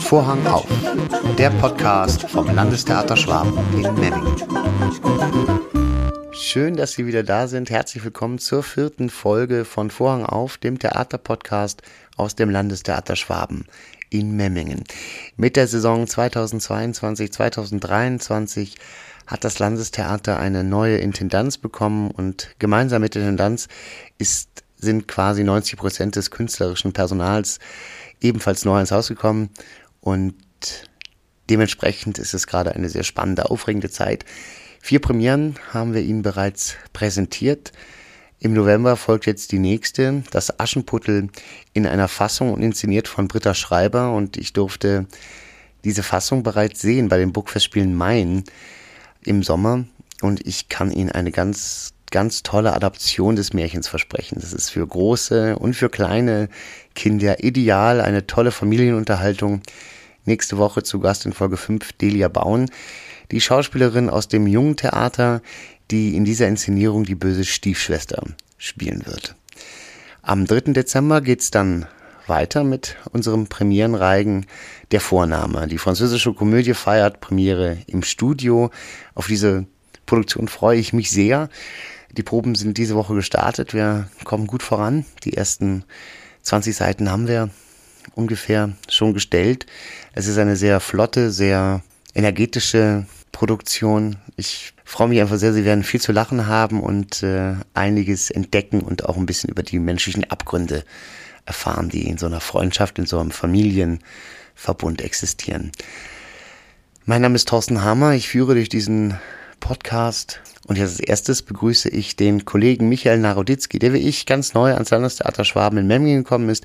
Vorhang auf, der Podcast vom Landestheater Schwaben in Memmingen. Schön, dass Sie wieder da sind. Herzlich willkommen zur vierten Folge von Vorhang auf, dem Theaterpodcast aus dem Landestheater Schwaben in Memmingen. Mit der Saison 2022-2023 hat das Landestheater eine neue Intendanz bekommen und gemeinsam mit der Intendanz ist, sind quasi 90 Prozent des künstlerischen Personals ebenfalls neu ins Haus gekommen und dementsprechend ist es gerade eine sehr spannende, aufregende Zeit. Vier Premieren haben wir Ihnen bereits präsentiert. Im November folgt jetzt die nächste, das Aschenputtel in einer Fassung und inszeniert von Britta Schreiber und ich durfte diese Fassung bereits sehen bei den Burgfestspielen Main im Sommer und ich kann Ihnen eine ganz, ganz tolle Adaption des Märchens versprechen. Das ist für große und für kleine Kinder ideal, eine tolle Familienunterhaltung. Nächste Woche zu Gast in Folge 5 Delia Bauen, die Schauspielerin aus dem Jungen Theater, die in dieser Inszenierung die böse Stiefschwester spielen wird. Am 3. Dezember geht's dann weiter mit unserem Premierenreigen Der Vorname. Die französische Komödie feiert Premiere im Studio. Auf diese Produktion freue ich mich sehr. Die Proben sind diese Woche gestartet. Wir kommen gut voran. Die ersten 20 Seiten haben wir ungefähr schon gestellt. Es ist eine sehr flotte, sehr energetische Produktion. Ich freue mich einfach sehr, Sie werden viel zu lachen haben und äh, einiges entdecken und auch ein bisschen über die menschlichen Abgründe erfahren, die in so einer Freundschaft, in so einem Familienverbund existieren. Mein Name ist Thorsten Hammer. Ich führe durch diesen Podcast und als erstes begrüße ich den Kollegen Michael Naroditzky, der wie ich ganz neu ans Landestheater Schwaben in Memmingen gekommen ist.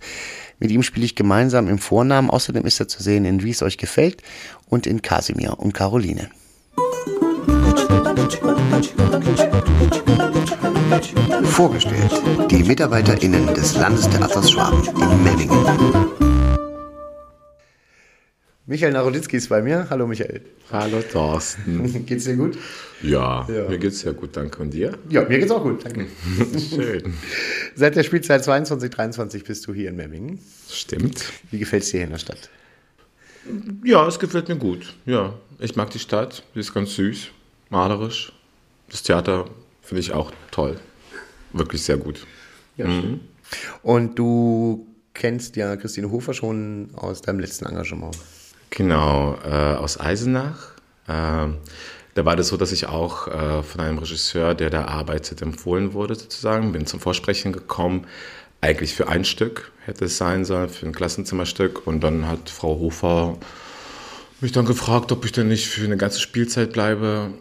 Mit ihm spiele ich gemeinsam im Vornamen. Außerdem ist er zu sehen in Wie es euch gefällt und in Kasimir und Caroline. Vorgestellt die MitarbeiterInnen des Landestheaters Schwaben in Memmingen. Michael Naroditzki ist bei mir. Hallo Michael. Hallo Thorsten. geht's dir gut? Ja, ja, mir geht's sehr gut, danke. Und dir? Ja, mir geht's auch gut, danke. Schön. Seit der Spielzeit 22, 23 bist du hier in Memmingen. Stimmt. Wie gefällt's dir hier in der Stadt? Ja, es gefällt mir gut. Ja, ich mag die Stadt. Sie ist ganz süß, malerisch. Das Theater finde ich auch toll. Wirklich sehr gut. Ja, mhm. Und du kennst ja Christine Hofer schon aus deinem letzten Engagement. Genau, äh, aus Eisenach. Äh, da war das so, dass ich auch äh, von einem Regisseur, der da arbeitet, empfohlen wurde sozusagen. Bin zum Vorsprechen gekommen, eigentlich für ein Stück hätte es sein sollen, für ein Klassenzimmerstück. Und dann hat Frau Hofer mich dann gefragt, ob ich denn nicht für eine ganze Spielzeit bleibe.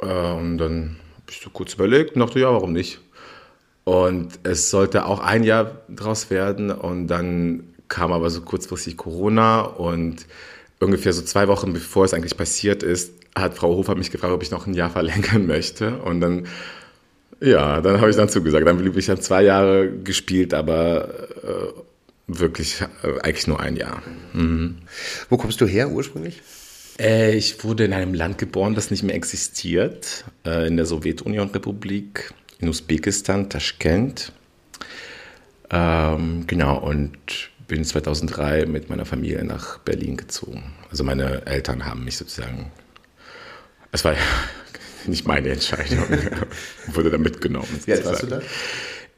Äh, und dann habe ich so kurz überlegt und dachte, ja, warum nicht? Und es sollte auch ein Jahr draus werden. Und dann kam aber so kurzfristig Corona und ungefähr so zwei Wochen bevor es eigentlich passiert ist, hat Frau Hofer mich gefragt, ob ich noch ein Jahr verlängern möchte. Und dann, ja, dann habe ich dann zugesagt. Dann blieb ich dann zwei Jahre gespielt, aber äh, wirklich äh, eigentlich nur ein Jahr. Mhm. Wo kommst du her ursprünglich? Äh, ich wurde in einem Land geboren, das nicht mehr existiert, äh, in der Sowjetunion-Republik, in Usbekistan, Taschkent. Ähm, genau, und bin 2003 mit meiner Familie nach Berlin gezogen. Also meine Eltern haben mich sozusagen, es war nicht meine Entscheidung, wurde da mitgenommen. Wie alt warst du da?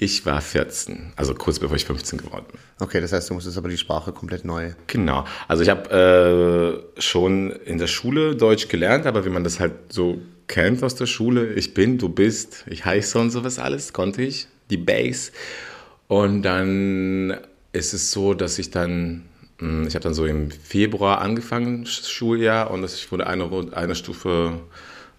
Ich war 14, also kurz bevor ich 15 geworden bin. Okay, das heißt, du musstest aber die Sprache komplett neu. Genau. Also ich habe äh, schon in der Schule Deutsch gelernt, aber wie man das halt so kennt aus der Schule, ich bin, du bist, ich heiße und sowas alles, konnte ich, die Base. Und dann ist es so, dass ich dann, hm, ich habe dann so im Februar angefangen, Schuljahr, und ich wurde eine, eine Stufe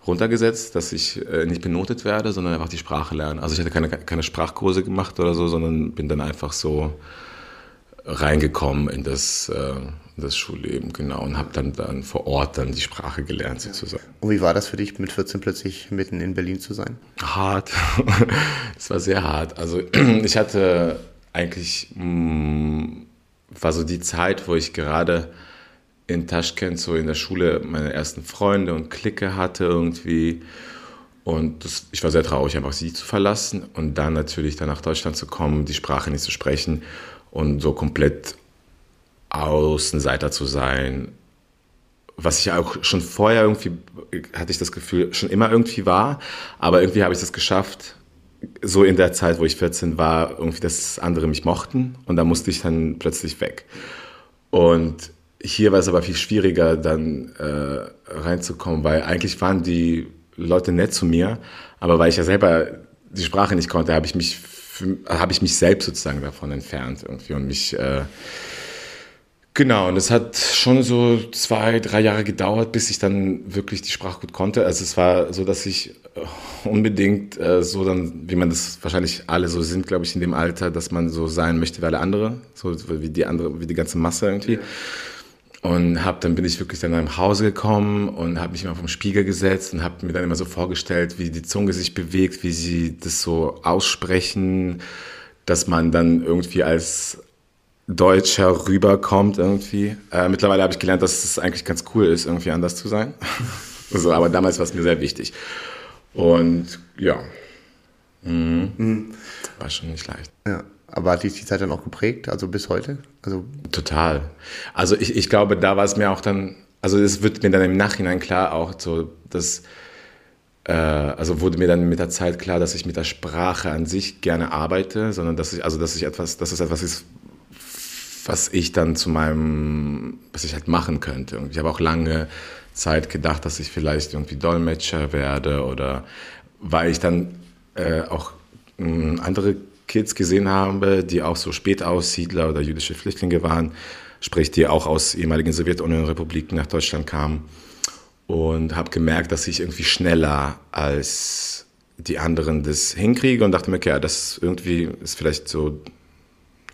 runtergesetzt, dass ich äh, nicht benotet werde, sondern einfach die Sprache lernen. Also ich hatte keine, keine Sprachkurse gemacht oder so, sondern bin dann einfach so reingekommen in das, äh, das Schulleben, genau, und habe dann, dann vor Ort dann die Sprache gelernt sozusagen. Und wie war das für dich, mit 14 plötzlich mitten in Berlin zu sein? Hart. Es war sehr hart. Also ich hatte eigentlich mh, mm, war so die Zeit, wo ich gerade in Taschkent so in der Schule meine ersten Freunde und Clique hatte irgendwie. Und das, ich war sehr traurig, einfach sie zu verlassen und dann natürlich dann nach Deutschland zu kommen, die Sprache nicht zu sprechen und so komplett Außenseiter zu sein, was ich auch schon vorher irgendwie, hatte ich das Gefühl, schon immer irgendwie war, aber irgendwie habe ich das geschafft, so in der Zeit, wo ich 14 war, irgendwie, dass andere mich mochten und da musste ich dann plötzlich weg. Und hier war es aber viel schwieriger, dann äh, reinzukommen, weil eigentlich waren die Leute nett zu mir, aber weil ich ja selber die Sprache nicht konnte, habe ich mich habe ich mich selbst sozusagen davon entfernt irgendwie und mich äh, Genau, und es hat schon so zwei, drei Jahre gedauert, bis ich dann wirklich die Sprache gut konnte. Also es war so, dass ich äh, unbedingt äh, so dann, wie man das wahrscheinlich alle so sind, glaube ich, in dem Alter, dass man so sein möchte wie alle andere, so wie die andere, wie die ganze Masse irgendwie. Und hab, dann bin ich wirklich dann nach Hause gekommen und habe mich immer vom Spiegel gesetzt und habe mir dann immer so vorgestellt, wie die Zunge sich bewegt, wie sie das so aussprechen, dass man dann irgendwie als Deutscher rüberkommt irgendwie. Äh, mittlerweile habe ich gelernt, dass es eigentlich ganz cool ist, irgendwie anders zu sein. so, aber damals war es mir sehr wichtig. Und ja, mhm. Mhm. war schon nicht leicht. Ja. Aber hat dich die Zeit dann auch geprägt, also bis heute? Also Total. Also ich, ich glaube, da war es mir auch dann, also es wird mir dann im Nachhinein klar auch so, dass, äh, also wurde mir dann mit der Zeit klar, dass ich mit der Sprache an sich gerne arbeite, sondern dass ich, also dass ich etwas, dass es etwas ist, was ich dann zu meinem, was ich halt machen könnte. Und ich habe auch lange Zeit gedacht, dass ich vielleicht irgendwie Dolmetscher werde oder weil ich dann äh, auch mh, hm, andere Kids gesehen habe, die auch so Spätaussiedler oder jüdische Flüchtlinge waren, sprich die auch aus ehemaligen Sowjetunion-Republiken nach Deutschland kamen und habe gemerkt, dass ich irgendwie schneller als die anderen das hinkriege und dachte mir, okay, das irgendwie ist vielleicht so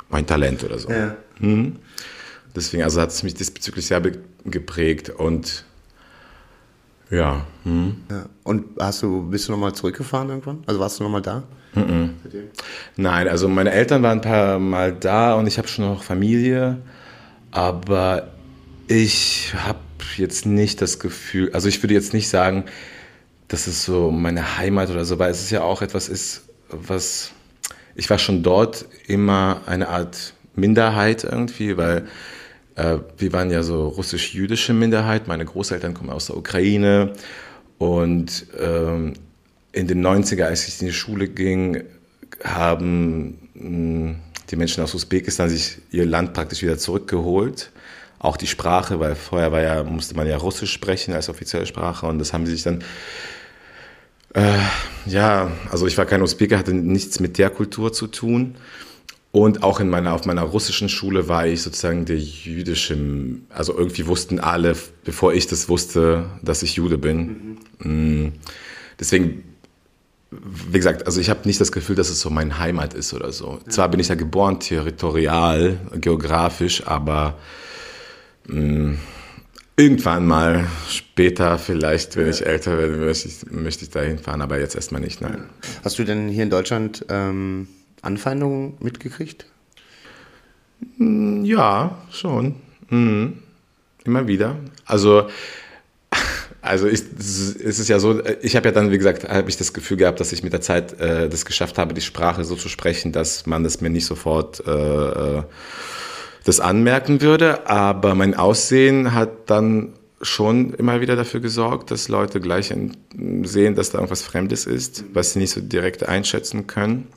mein Talent oder so. Ja. Hm. Deswegen, also hat es mich diesbezüglich sehr geprägt und ja. Hm. ja. Und hast du, bist du nochmal zurückgefahren irgendwann? Also warst du nochmal da? Mhm. Nein, also meine Eltern waren ein paar Mal da und ich habe schon noch Familie, aber ich habe jetzt nicht das Gefühl, also ich würde jetzt nicht sagen, dass es so meine Heimat oder so, weil es ist ja auch etwas ist, was ich war schon dort immer eine Art Minderheit irgendwie, weil äh, wir waren ja so russisch-jüdische Minderheit. Meine Großeltern kommen aus der Ukraine und ähm, in den 90er, als ich in die Schule ging, haben mh, hm, die Menschen aus Usbekistan sich ihr Land praktisch wieder zurückgeholt. Auch die Sprache, weil vorher war ja, musste man ja Russisch sprechen als offizielle Sprache und das haben sie sich dann äh, ja, also ich war kein Usbeker, hatte nichts mit der Kultur zu tun. Und auch in meiner, auf meiner russischen Schule war ich sozusagen der jüdische, also irgendwie wussten alle, bevor ich das wusste, dass ich Jude bin. Mhm. Deswegen, wie gesagt, also ich habe nicht das Gefühl, dass es so meine Heimat ist oder so. Ja. Zwar bin ich ja geboren, territorial, geografisch, aber mh, Irgendwann mal später, vielleicht, wenn ja. ich älter werde, möchte ich, möchte ich da hinfahren, aber jetzt erstmal nicht, nein. Hast du denn hier in Deutschland ähm, Anfeindungen mitgekriegt? Hm, ja, schon. Mhm. Immer wieder. Also, also ist, ist es ja so, ich habe ja dann, wie gesagt, habe ich das Gefühl gehabt, dass ich mit der Zeit äh, das geschafft habe, die Sprache so zu sprechen, dass man das mir nicht sofort äh, äh das anmerken würde, aber mein Aussehen hat dann schon immer wieder dafür gesorgt, dass Leute gleich sehen, dass da irgendwas Fremdes ist, was sie nicht so direkt einschätzen können.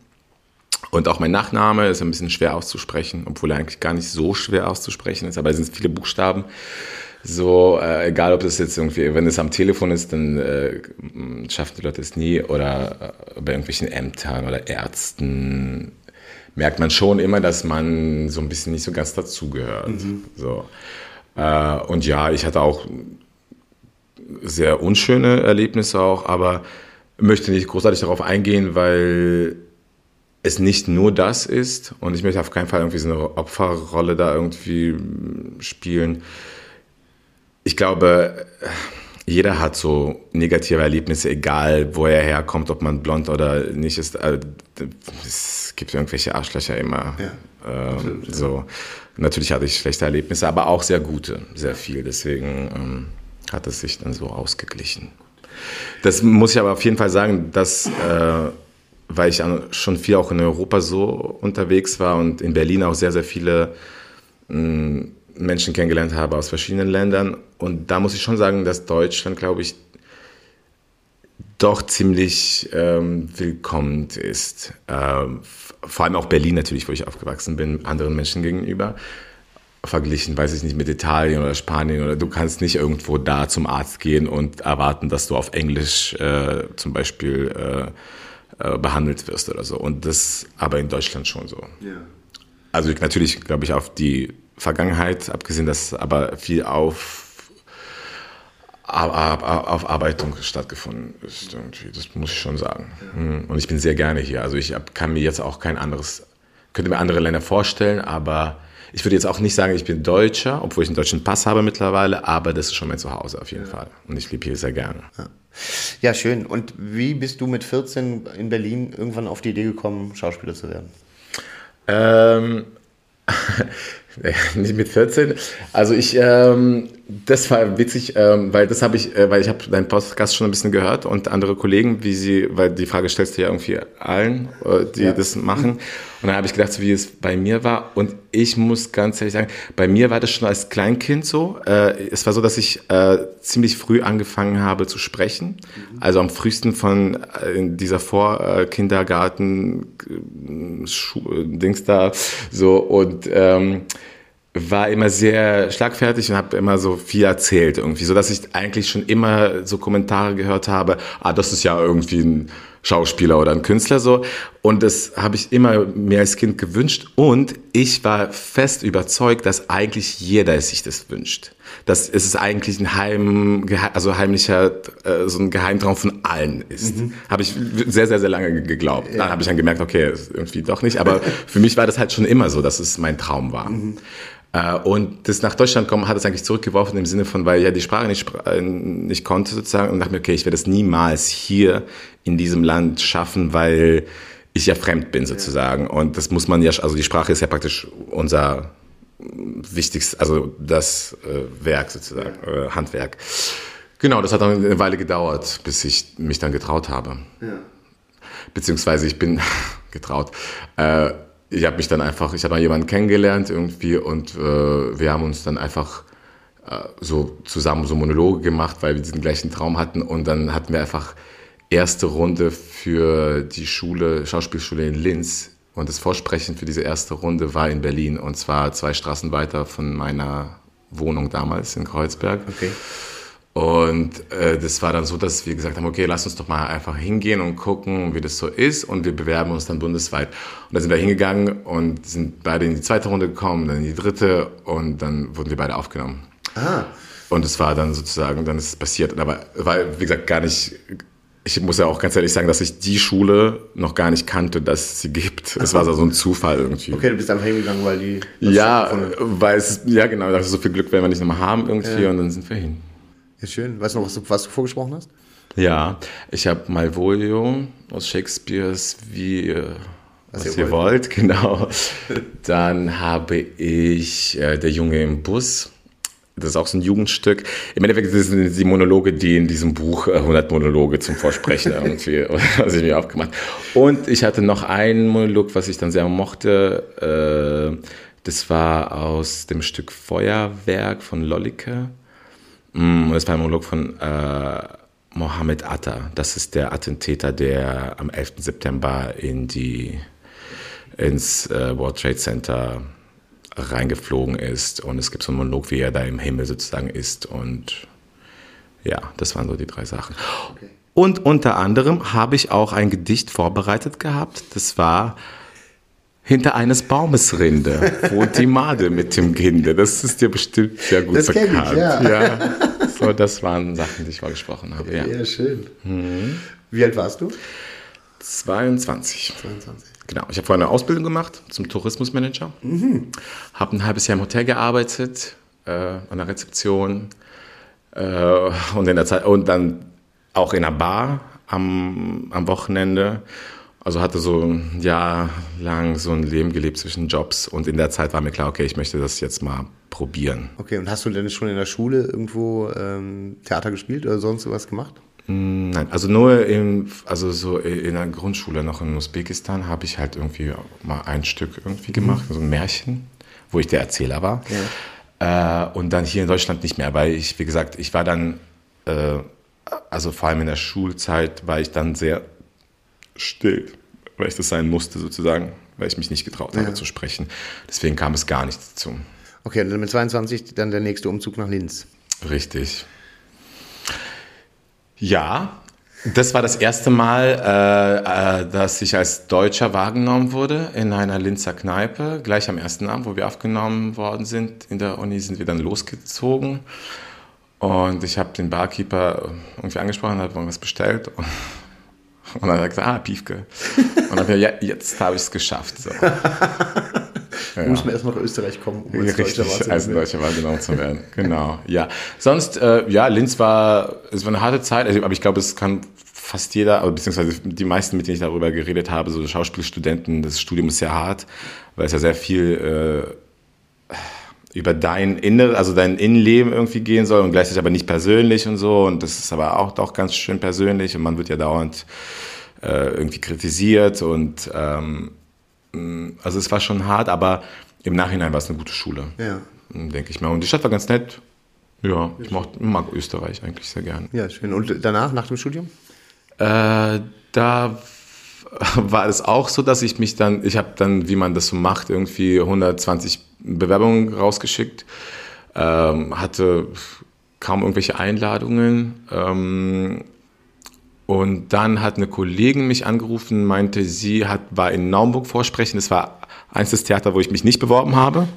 Und auch mein Nachname ist ein bisschen schwer auszusprechen, obwohl er eigentlich gar nicht so schwer auszusprechen ist, aber es sind viele Buchstaben. So, äh, egal ob das jetzt irgendwie, wenn es am Telefon ist, dann äh, schaffen die Leute es nie oder äh, bei irgendwelchen Ämtern oder Ärzten merkt man schon immer, dass man so ein bisschen nicht so ganz dazugehört. Mhm. So. Äh, und ja, ich hatte auch sehr unschöne Erlebnisse auch, aber möchte nicht großartig darauf eingehen, weil es nicht nur das ist und ich möchte auf keinen Fall irgendwie so eine Opferrolle da irgendwie spielen. Ich glaube, jeder hat so negative Erlebnisse, egal wo er herkommt, ob man blond oder nicht ist. Äh, es gibt irgendwelche Arschlöcher immer. Ja, ähm, so. Natürlich hatte ich schlechte Erlebnisse, aber auch sehr gute, sehr viel. Deswegen ähm, hat es sich dann so ausgeglichen. Das muss ich aber auf jeden Fall sagen, dass, äh, weil ich schon viel auch in Europa so unterwegs war und in Berlin auch sehr, sehr viele mh, Menschen kennengelernt habe aus verschiedenen Ländern. Und da muss ich schon sagen, dass Deutschland, glaube ich, doch ziemlich ähm, willkommen ist. Ähm, vor allem auch Berlin natürlich, wo ich aufgewachsen bin, anderen Menschen gegenüber. Verglichen, weiß ich nicht, mit Italien oder Spanien oder du kannst nicht irgendwo da zum Arzt gehen und erwarten, dass du auf Englisch äh, zum Beispiel äh, äh, behandelt wirst oder so. Und das aber in Deutschland schon so. Ja. Also natürlich, glaube ich, auf die Vergangenheit, abgesehen, dass aber viel auf Aufarbeitung stattgefunden ist. Irgendwie. Das muss ich schon sagen. Hm. Und ich bin sehr gerne hier. Also ich kann mir jetzt auch kein anderes, könnte mir andere Länder vorstellen, aber ich würde jetzt auch nicht sagen, ich bin Deutscher, obwohl ich einen deutschen Pass habe mittlerweile, aber das ist schon mein Zuhause auf jeden ja. Fall. Und ich lebe hier sehr gerne. Ja. ja, schön. Und wie bist du mit 14 in Berlin irgendwann auf die Idee gekommen, Schauspieler zu werden? Ähm, mit 14. Also ich, ähm, das war witzig, ähm, weil das habe ich, äh, weil ich habe deinen Podcast schon ein bisschen gehört und andere Kollegen, wie sie, weil die Frage stellst du ja irgendwie allen, äh, die ja. das machen. Und dann habe ich gedacht, so wie es bei mir war. Und ich muss ganz ehrlich sagen, bei mir war das schon als Kleinkind so. Äh, es war so, dass ich äh, ziemlich früh angefangen habe zu sprechen. Mhm. Also am frühesten von äh, in dieser Vorkindergarten äh, da so und ähm, war immer sehr schlagfertig und habe immer so viel erzählt irgendwie, so dass ich eigentlich schon immer so Kommentare gehört habe, ah, das ist ja irgendwie ein Schauspieler oder ein Künstler so und das habe ich immer mir als Kind gewünscht und ich war fest überzeugt, dass eigentlich jeder sich das wünscht. Dass es eigentlich ein heim, also heimlicher äh, so ein Geheimtraum von allen ist. Mhm. Habe ich sehr sehr sehr lange geglaubt. Ja. Dann habe ich dann gemerkt, okay, irgendwie doch nicht, aber für mich war das halt schon immer so, dass es mein Traum war. Mhm. Äh, und das nach Deutschland kommen hat es eigentlich zurückgeworfen im Sinne von, weil ich ja die Sprache nicht, äh, nicht konnte sozusagen und dachte mir, okay, ich werde es niemals hier in diesem Land schaffen, weil ich ja fremd bin sozusagen. Und das muss man ja, also die Sprache ist ja praktisch unser wichtigstes, also das äh, Werk sozusagen, äh, Handwerk. Genau, das hat dann eine Weile gedauert, bis ich mich dann getraut habe. Ja. Beziehungsweise ich bin getraut. Äh, ich habe mich dann einfach, ich habe mal jemanden kennengelernt irgendwie und äh, wir haben uns dann einfach äh, so zusammen so Monologe gemacht, weil wir diesen gleichen Traum hatten und dann hatten wir einfach erste Runde für die Schule, Schauspielschule in Linz und das Vorsprechen für diese erste Runde war in Berlin und zwar zwei Straßen weiter von meiner Wohnung damals in Kreuzberg. Okay. Und äh, das war dann so, dass wir gesagt haben, okay, lass uns doch mal einfach hingehen und gucken, wie das so ist. Und wir bewerben uns dann bundesweit. Und da sind wir hingegangen und sind beide in die zweite Runde gekommen, dann in die dritte und dann wurden wir beide aufgenommen. Ah. Und es war dann sozusagen, dann ist es passiert. Aber weil, wie gesagt, gar nicht, ich muss ja auch ganz ehrlich sagen, dass ich die Schule noch gar nicht kannte, dass es sie gibt. Es war so ein Zufall irgendwie. Okay, du bist einfach hingegangen, weil die. Ja, weil es, ja genau, dachte, so viel Glück werden wir nicht nochmal haben irgendwie ja. und dann sind wir hin. Ja, schön. Weißt du noch, was du, was du vorgesprochen hast? Ja, ich habe Malvolio aus Shakespeares Wie äh, was, was ihr, ihr wollt. wollt, genau. Dann habe ich äh, Der Junge im Bus. Das ist auch so ein Jugendstück. Im Endeffekt sind die Monologe, die in diesem Buch äh, 100 Monologe zum Vorsprechen irgendwie, was ich mir aufgemacht. Und ich hatte noch einen Monolog, was ich dann sehr mochte. Äh, das war aus dem Stück Feuerwerk von Lollike. Mm, das war ein Monolog von äh, Mohammed Atta. Das ist der Attentäter, der am 11. September in die, ins äh, World Trade Center reingeflogen ist. Und es gibt so einen Monolog, wie er da im Himmel sozusagen ist. Und ja, das waren so die drei Sachen. Okay. Und unter anderem habe ich auch ein Gedicht vorbereitet gehabt. Das war hinter eines Baumes Rinde wohnt die Made mit dem Kinde. Das ist dir bestimmt sehr gut das bekannt. Ich, ja. ja. So, das waren Sachen, die ich mal gesprochen habe. Ja, ja schön. Mhm. Wie alt warst du? 22. 22. Genau. Ich habe vorher eine Ausbildung gemacht zum Tourismusmanager. Mhm. Habe ein halbes Jahr im Hotel gearbeitet, äh, an der Rezeption äh, und, in der Zeit, und dann auch in einer Bar am, am Wochenende also hatte so ein Jahr lang so ein Leben gelebt zwischen Jobs und in der Zeit war mir klar, okay, ich möchte das jetzt mal probieren. Okay, und hast du denn schon in der Schule irgendwo ähm, Theater gespielt oder sonst was gemacht? Mm, nein, also nur in, also so in der Grundschule noch in Usbekistan habe ich halt irgendwie mal ein Stück irgendwie gemacht, mhm. so ein Märchen, wo ich der Erzähler war. Äh, und dann hier in Deutschland nicht mehr, weil ich, wie gesagt, ich war dann, äh, also vor allem in der Schulzeit war ich dann sehr still, weil ich das sein musste sozusagen, weil ich mich nicht getraut habe Ja. zu sprechen. Deswegen kam es gar nicht dazu. Okay, und dann mit 22 dann der nächste Umzug nach Linz. Richtig. Ja, das war das erste Mal, äh, äh, dass ich als Deutscher wahrgenommen wurde in einer Linzer Kneipe. Gleich am ersten Abend, wo wir aufgenommen worden sind in der Uni, sind wir dann losgezogen. Und ich habe den Barkeeper irgendwie angesprochen, hat irgendwas bestellt. Und, und dann hat er ah, Piefke. Und dann ja, jetzt habe ich es geschafft. So. Ja. Muss man erst nach Österreich kommen, um als Richtig, Deutscher als Deutscher wahrgenommen zu werden. Genau, ja. Sonst, äh, ja, Linz war, es war eine harte Zeit, also, aber ich glaube, es kann fast jeder, also, beziehungsweise die meisten, mit denen ich darüber geredet habe, so Schauspielstudenten, das Studium ist sehr hart, weil es ja sehr viel äh, über dein Inner, also dein Innenleben irgendwie gehen soll und gleichzeitig aber nicht persönlich und so. Und das ist aber auch doch ganz schön persönlich und man wird ja dauernd äh, irgendwie kritisiert und ähm, mh, also es war schon hart, aber im Nachhinein war es eine gute Schule, Ja. denke ich mal. Und die Stadt war ganz nett. Ja, ich mochte, mag Österreich eigentlich sehr gern. ja, schön. Und danach, nach dem Studium? Äh, da war es auch so, dass ich mich dann, ich habe dann, wie man das so macht, irgendwie 120 Bewerbungen rausgeschickt, ähm, hatte kaum irgendwelche Einladungen. Ähm, und dann hat eine Kollegin mich angerufen, meinte, sie hat, war in Naumburg vorsprechen. Das war eins des Theater, wo ich mich nicht beworben habe.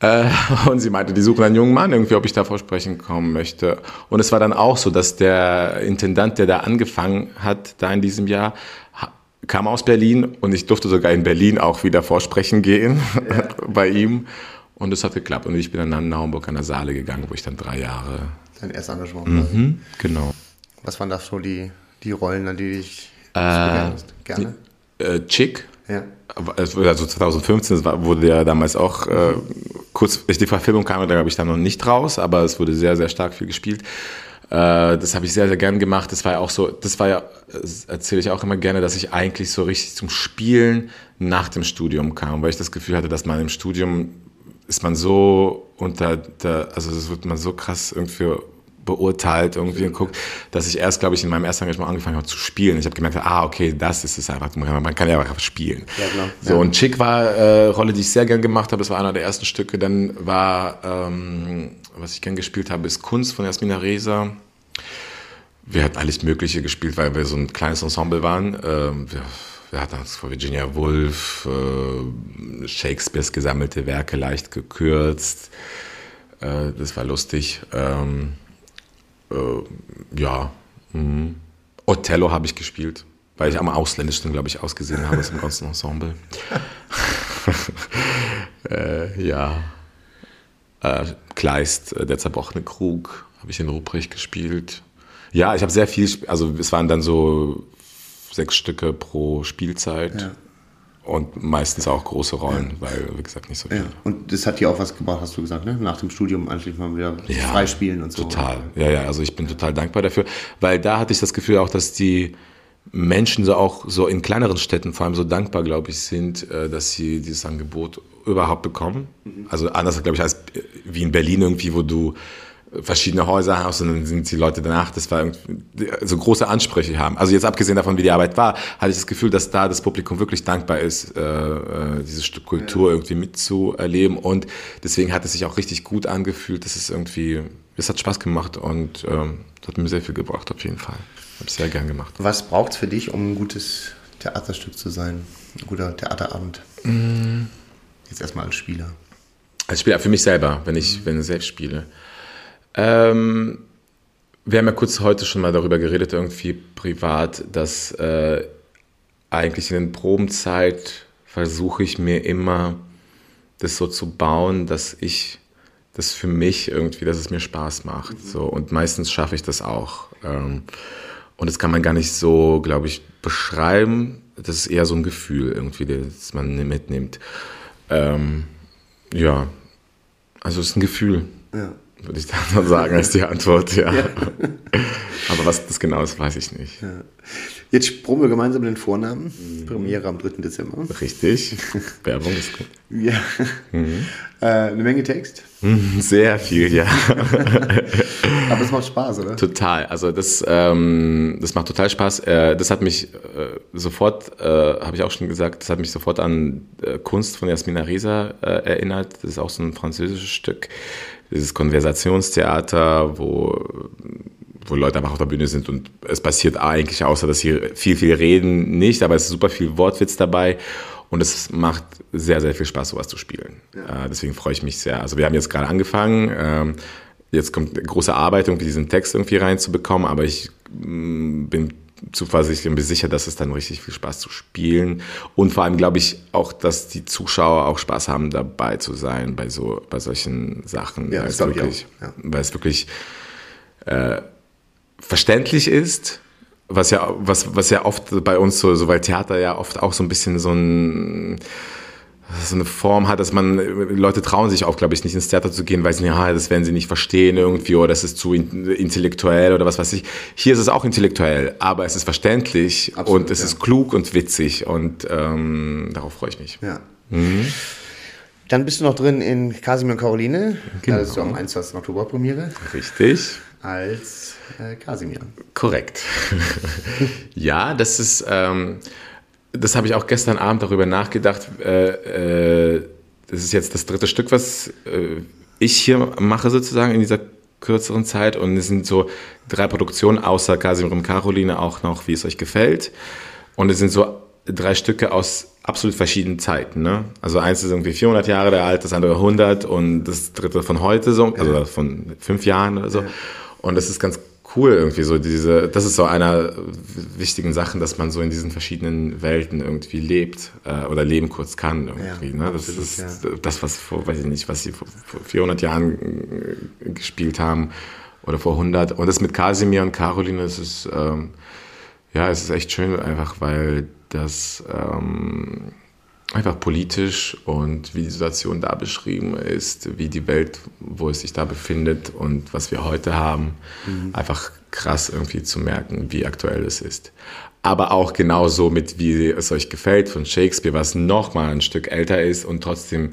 Äh, und sie meinte, die suchen einen jungen Mann, irgendwie, ob ich da vorsprechen kommen möchte. Und es war dann auch so, dass der Intendant, der da angefangen hat, da in diesem Jahr, kam aus Berlin und ich durfte sogar in Berlin auch wieder vorsprechen gehen bei ihm. Und es hat geklappt. Und ich bin dann nach Naumburg an der Saale gegangen, wo ich dann drei Jahre. Dein erstes Engagement. Mhm, genau. Was waren da so die, die Rollen, an die dich Äh? Gerne? Äh, Chick, Ja. Also 2015 das war, wurde ja damals auch äh, kurz, die Verfilmung kam, da habe ich dann noch nicht raus, aber es wurde sehr, sehr stark viel gespielt. Äh, das habe ich sehr, sehr gern gemacht. Das war ja auch so, das war ja, das erzähle ich auch immer gerne, dass ich eigentlich so richtig zum Spielen nach dem Studium kam, weil ich das Gefühl hatte, dass man im Studium ist man so unter der, also das wird man so krass irgendwie beurteilt irgendwie und guckt, dass ich erst, glaube ich, in meinem ersten Engagement angefangen habe zu spielen. Ich habe gemerkt, ah, okay, das ist es einfach. Man kann ja einfach spielen. Ja, klar. So, Ja. und Chick war äh, Rolle, die ich sehr gern gemacht habe. Es war einer der ersten Stücke. Dann war, ähm, was ich gern gespielt habe, ist Kunst von Jasmina Reza. Wir hatten alles Mögliche gespielt, weil wir so ein kleines Ensemble waren. Ähm, wir, wir hatten uns vor Virginia Woolf, äh, Shakespeares gesammelte Werke leicht gekürzt. Äh, das war lustig. Ähm, äh, ja. Mhm. Othello habe ich gespielt, weil ich am ausländischsten, glaube ich, ausgesehen habe als im ganzen Ensemble. äh, ja. Äh, Kleist, äh, der zerbrochene Krug, habe ich in Ruprecht gespielt. Ja, ich habe sehr viel, also es waren dann so sechs Stücke pro Spielzeit. Ja. Und meistens auch große Rollen, weil, wie gesagt, nicht so viel. Ja. Und das hat dir auch was gebracht, hast du gesagt, ne? Nach dem Studium anschließend mal wieder Ja, freispielen und so. Total. Ja, ja, also ich bin total dankbar dafür, weil da hatte ich das Gefühl auch, dass die Menschen so auch so in kleineren Städten vor allem so dankbar, glaube ich, sind, äh, dass sie dieses Angebot überhaupt bekommen. Also anders, glaube ich, als äh, wie in Berlin irgendwie, wo du verschiedene Häuser hast und dann sind die Leute danach, das war irgendwie so große Ansprüche haben. Also jetzt abgesehen davon, wie die Arbeit war, hatte ich das Gefühl, dass da das Publikum wirklich dankbar ist, äh, äh, dieses Stück Kultur irgendwie mitzuerleben und deswegen hat es sich auch richtig gut angefühlt. Das ist irgendwie, es hat Spaß gemacht und ähm, hat mir sehr viel gebracht auf jeden Fall. Habe ich sehr gern gemacht. Was braucht es für dich, um ein gutes Theaterstück zu sein? Ein guter Theaterabend? Mm. Jetzt erstmal als Spieler. Als Spieler, für mich selber, wenn ich, wenn ich selbst spiele. Ähm, wir haben ja kurz heute schon mal darüber geredet, irgendwie privat, dass äh, eigentlich in der Probenzeit versuche ich mir immer, das so zu bauen, dass ich das für mich irgendwie, dass es mir Spaß macht. So. Und meistens schaffe ich das auch. Ähm, und das kann man gar nicht so, glaube ich, beschreiben. Das ist eher so ein Gefühl irgendwie, das man mitnimmt. Ähm, ja, also es ist ein Gefühl, Ja. Würde ich dann sagen, als die Antwort, ja. Aber was das genau ist, weiß ich nicht. Ja. Jetzt sprungen wir gemeinsam den Vornamen. Mhm. Premiere am 3. Dezember. Richtig. Werbung ist gut. Ja. Mhm. Äh, eine Menge Text. Sehr viel, ja. Aber es macht Spaß, oder? Total. Also das, ähm, das macht total Spaß. Äh, das hat mich äh, sofort, äh, habe ich auch schon gesagt, das hat mich sofort an äh, Kunst von Jasmina Reza äh, erinnert. Das ist auch so ein französisches Stück. Dieses Konversationstheater, wo wo Leute einfach auf der Bühne sind und es passiert eigentlich, außer dass sie viel, viel reden, nicht, aber es ist super viel Wortwitz dabei und es macht sehr, sehr viel Spaß, sowas zu spielen. Ja. Äh, deswegen freue ich mich sehr. Also wir haben jetzt gerade angefangen, ähm, jetzt kommt große Arbeit, irgendwie diesen Text irgendwie reinzubekommen, aber ich mm, bin zuversichtlich und bin sicher, dass es dann richtig viel Spaß zu spielen und vor allem glaube ich auch, dass die Zuschauer auch Spaß haben, dabei zu sein bei so bei solchen Sachen, ja, weil, es wirklich, ja. weil es wirklich äh, verständlich ist, was ja, was, was ja oft bei uns so, so, weil Theater ja oft auch so ein bisschen so ein, so eine Form hat, dass man, Leute trauen sich auch, glaube ich, nicht ins Theater zu gehen, weil sie, ja, das werden sie nicht verstehen irgendwie oder das ist zu intellektuell oder was weiß ich. Hier ist es auch intellektuell, aber es ist verständlich Absolut, und es ja. ist klug und witzig und ähm, darauf freue ich mich. Ja. Mhm. Dann bist du noch drin in Casimir und Caroline. Genau. Da ist du am 21. Oktober Premiere. Richtig. Als äh, Kasimir. Korrekt. ja, das ist, ähm, das habe ich auch gestern Abend darüber nachgedacht. Äh, äh, das ist jetzt das dritte Stück, was äh, ich hier mache sozusagen in dieser kürzeren Zeit und es sind so drei Produktionen außer Kasimir und Caroline auch noch, wie es euch gefällt. Und es sind so drei Stücke aus absolut verschiedenen Zeiten. Ne? Also eins ist irgendwie 400 Jahre alt, das andere 100 und das dritte von heute so, also von fünf Jahren oder so. Und das ist ganz cool irgendwie so diese, das ist so einer wichtigen Sachen, dass man so in diesen verschiedenen Welten irgendwie lebt äh, oder leben kurz kann irgendwie. Ja, ne? Das ist ja. das, was vor, weiß ich nicht, was sie vor, vor 400 Jahren gespielt haben oder vor 100. Und das mit Kasimir und Caroline, das ist, ähm, ja, es ist echt schön einfach, weil das ähm, einfach politisch und wie die Situation da beschrieben ist, wie die Welt, wo es sich da befindet und was wir heute haben, mhm. einfach krass irgendwie zu merken, wie aktuell es ist. Aber auch genauso mit, wie es euch gefällt von Shakespeare, was nochmal ein Stück älter ist und trotzdem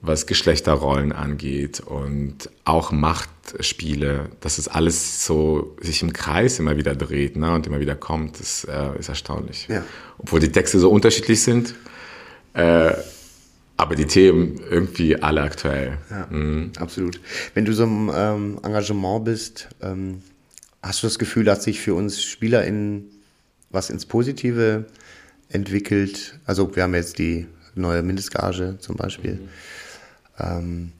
was Geschlechterrollen angeht und auch Machtspiele, dass es alles so sich im Kreis immer wieder dreht ne, und immer wieder kommt, das äh, ist erstaunlich. Ja. Obwohl die Texte so unterschiedlich sind, äh, aber die Themen irgendwie alle aktuell. Ja, mhm. absolut. Wenn du so im ähm, Engagement bist, ähm, hast du das Gefühl, dass sich für uns SpielerInnen was ins Positive entwickelt? Also wir haben jetzt die neue Mindestgage zum Beispiel. Mhm. Ähm,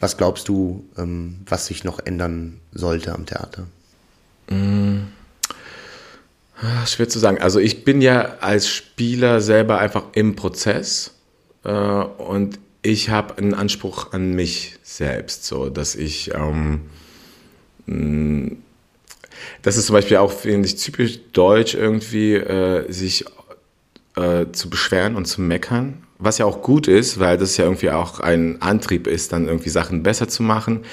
was glaubst du, ähm, was sich noch ändern sollte am Theater? Mhm. Schwer zu sagen. Also ich bin ja als Spieler selber einfach im Prozess äh, und ich habe einen Anspruch an mich selbst, so dass ich ähm, mm, das ist zum Beispiel auch, finde ich, typisch deutsch irgendwie, äh, sich äh, zu beschweren und zu meckern. Was ja auch gut ist, weil das ja irgendwie auch ein Antrieb ist, dann irgendwie Sachen besser zu machen.